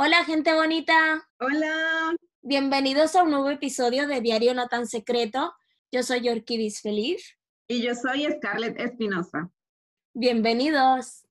Hola, gente bonita. Hola. Bienvenidos a un nuevo episodio de Diario No Tan Secreto. Yo soy Yorkidis Feliz. Y yo soy Scarlett Espinosa. Bienvenidos.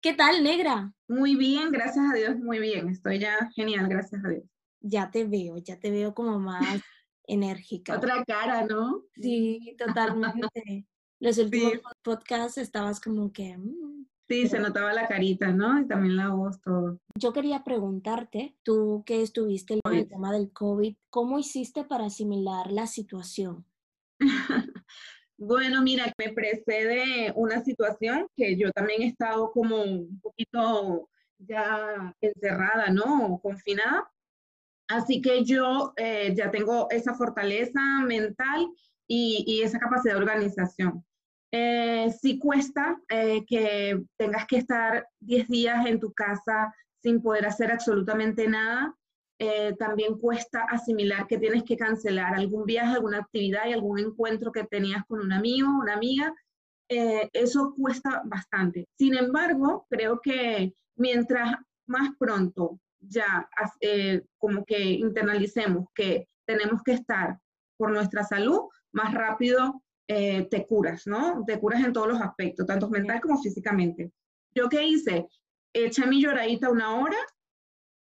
¿Qué tal, negra? Muy bien, gracias a Dios, muy bien. Estoy ya genial, gracias a Dios. Ya te veo, ya te veo como más enérgica. Otra cara, ¿no? Sí, totalmente. Los últimos podcasts estabas como que... Mm, sí, se notaba la carita, ¿no? Y también la voz, todo. Yo quería preguntarte, tú que estuviste en el tema del COVID, ¿cómo hiciste para asimilar la situación? bueno, mira, me precede una situación que yo también he estado como un poquito ya encerrada, ¿no? Confinada. Así que yo eh, ya tengo esa fortaleza mental y, y esa capacidad de organización. Eh, sí cuesta eh, que tengas que estar 10 días en tu casa sin poder hacer absolutamente nada. Eh, también cuesta asimilar que tienes que cancelar algún viaje, alguna actividad y algún encuentro que tenías con un amigo, una amiga. eso cuesta bastante. Sin embargo, creo que mientras más pronto ya como que internalicemos que tenemos que estar por nuestra salud, más rápido eh, te curas, ¿no? Te curas en todos los aspectos, tanto mental como físicamente. ¿Yo qué hice? Eché mi lloradita una hora,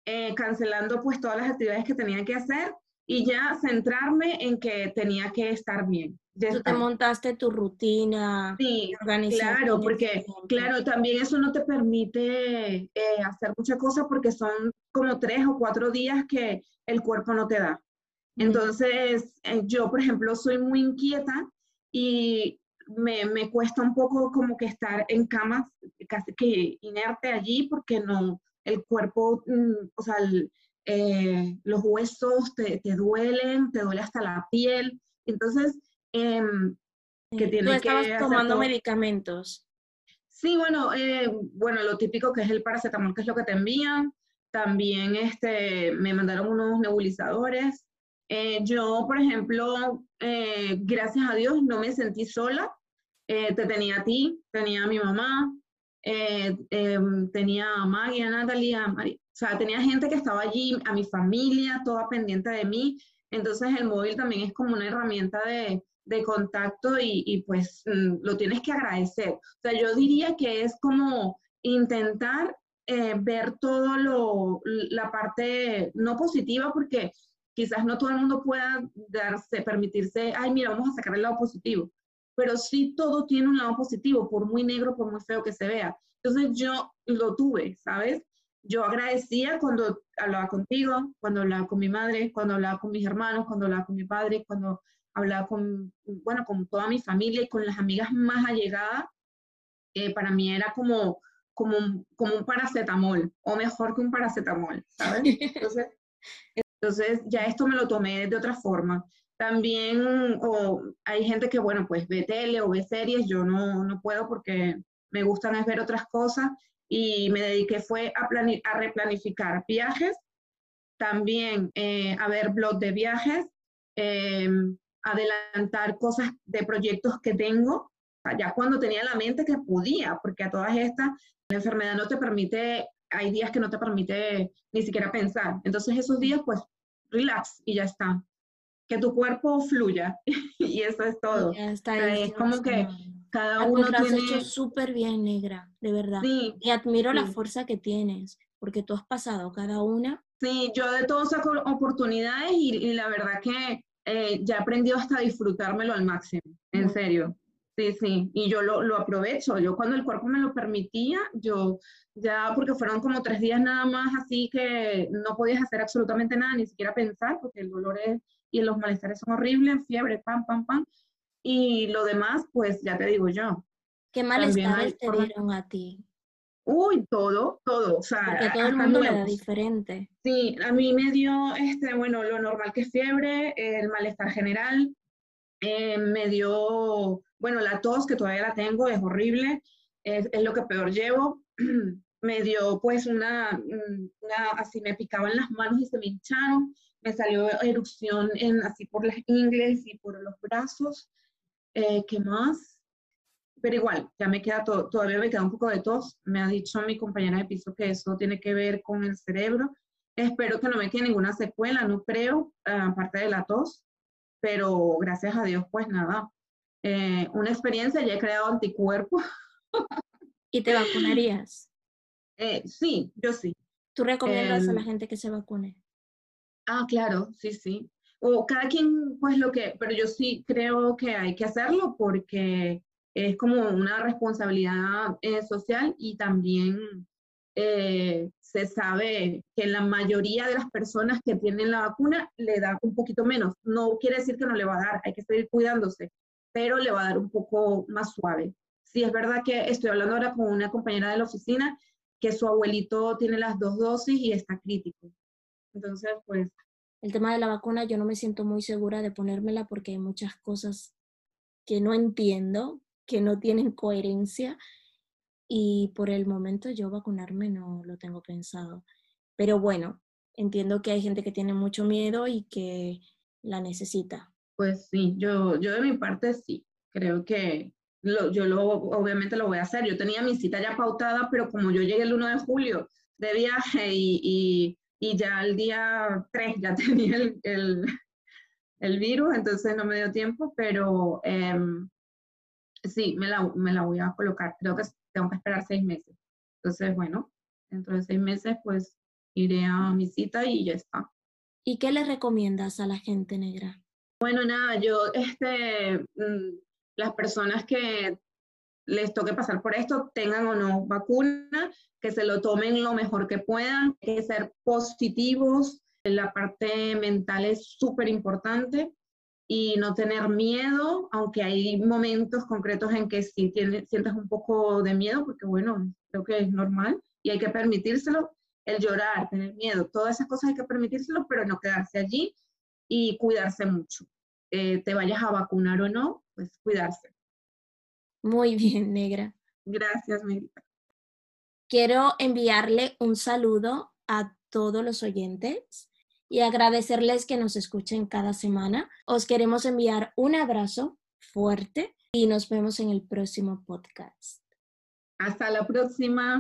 eh, cancelando pues todas las actividades que tenía que hacer y ya centrarme en que tenía que estar bien. Tú te montaste tu rutina. Sí, claro, porque claro, también eso no te permite eh, hacer muchas cosas porque son como tres o cuatro días que el cuerpo no te da. Entonces, yo, por ejemplo, soy muy inquieta y me, me, cuesta un poco como que estar en cama, casi que inerte allí, porque no, el cuerpo, mm, o sea, eh, los huesos te, te, duelen, te duele hasta la piel. Entonces, eh, que tiene ¿Tú estabas tomando medicamentos? Sí, bueno, eh, bueno, lo típico que es el paracetamol, que es lo que te envían. También este, me mandaron unos nebulizadores. Eh, yo, por ejemplo, eh, gracias a Dios no me sentí sola. Eh, te tenía a ti, tenía a mi mamá, em, tenía a Maggie, a Natalie, a María. O sea, tenía gente que estaba allí, a mi familia, toda pendiente de mí. Entonces el móvil también es como una herramienta de, de contacto y, y pues mm, lo tienes que agradecer. O sea, yo diría que es como intentar ver todo lo, la parte no positiva, porque quizás no todo el mundo pueda darse, permitirse, ay, mira, vamos a sacar el lado positivo, pero sí todo tiene un lado positivo, por muy negro, por muy feo que se vea. Entonces yo lo tuve, ¿sabes? Yo agradecía cuando hablaba contigo, cuando hablaba con mi madre, cuando hablaba con mis hermanos, cuando hablaba con mi padre, cuando hablaba con, bueno, con toda mi familia y con las amigas más allegadas. Eh, para mí era como, como, como un paracetamol, o mejor que un paracetamol, ¿sabes? Entonces, entonces, ya esto me lo tomé de otra forma. También o hay gente que, bueno, pues ve tele o ve series, yo no, no puedo porque me gustan es ver otras cosas y me dediqué fue a, a replanificar viajes, también eh, a ver blog de viajes, em, adelantar cosas de proyectos que tengo, ya cuando tenía la mente que podía, porque a todas estas la enfermedad no te permite hay días que no te permite ni siquiera pensar. Entonces esos días, pues, relax y ya está. Que tu cuerpo fluya y eso es todo. Ya está es como que cada uno lo tiene... has hecho súper bien, negra, de verdad. Sí, y admiro la fuerza que tienes, porque tú has pasado cada una. Sí, yo de todo saco oportunidades y, la verdad que eh, ya he aprendido hasta disfrutármelo al máximo, en serio. Sí, sí, y yo lo, lo, aprovecho. Yo cuando el cuerpo me lo permitía, yo ya, porque fueron como tres días nada más, así que no podías hacer absolutamente nada, ni siquiera pensar, porque el dolor es, y los malestares son horribles, fiebre, pam, pam, pam. Y lo demás, pues ya te digo yo. ¿Qué malestares te dieron a ti? Uy, todo, todo. O sea, porque todo el mundo le da diferente. Sí, a mí me dio, este, bueno, lo normal que es fiebre, el malestar general, eh, me dio, bueno, la tos que todavía la tengo, es horrible, es, lo que peor llevo. me dio pues una, una, así me picaban las manos y se me hincharon, me salió erupción en, así por las ingles y por los brazos. Eh, ¿Qué más? pero igual, ya me queda todo, todavía me queda un poco de tos. Me ha dicho mi compañera de piso que eso tiene que ver con el cerebro. Espero que no me quede ninguna secuela, no creo, aparte de la tos, pero gracias a Dios, pues nada. Eh, una experiencia, ya he creado anticuerpos. ¿Y te vacunarías? Eh, sí, yo sí. ¿Tú recomiendas a la Em, gente que se vacune? Ah, claro, sí, sí. O cada quien, pues lo que, pero yo sí creo que hay que hacerlo porque es como una responsabilidad eh, social y también eh, se sabe que la mayoría de las personas que tienen la vacuna le da un poquito menos. No quiere decir que no le va a dar, hay que seguir cuidándose, pero le va a dar un poco más suave. Sí, es verdad que estoy hablando ahora con una compañera de la oficina que su abuelito tiene las dos dosis y está crítico. Entonces, pues El tema de la vacuna, yo no me siento muy segura de ponérmela porque hay muchas cosas que no entiendo, que no tienen coherencia y por el momento yo vacunarme no lo tengo pensado. Pero bueno, entiendo que hay gente que tiene mucho miedo y que la necesita. Pues sí, yo, yo de mi parte sí, creo que lo, yo lo, obviamente lo voy a hacer. Yo tenía mi cita ya pautada, pero como yo llegué el 1 de julio de viaje y, y, y ya el día 3 ya tenía el, el, el, virus, entonces no me dio tiempo, pero eh, sí, me la, me la voy a colocar. Creo que tengo que esperar seis meses. Entonces, bueno, dentro de seis meses pues iré a mi cita y ya está. ¿Y qué le recomiendas a la gente negra? Bueno, nada, yo, este, las personas que les toque pasar por esto, tengan o no vacuna, que se lo tomen lo mejor que puedan, que ser positivos, la parte mental es súper importante y no tener miedo, aunque hay momentos concretos en que sí tienes, sientes un poco de miedo, porque bueno, creo que es normal y hay que permitírselo, el llorar, tener miedo, todas esas cosas hay que permitírselo, pero no quedarse allí y cuidarse mucho. Eh, te vayas a vacunar o no, pues cuidarse. Muy bien, negra. Gracias, Melita. Quiero enviarle un saludo a todos los oyentes y agradecerles que nos escuchen cada semana. Os queremos enviar un abrazo fuerte y nos vemos en el próximo podcast. Hasta la próxima.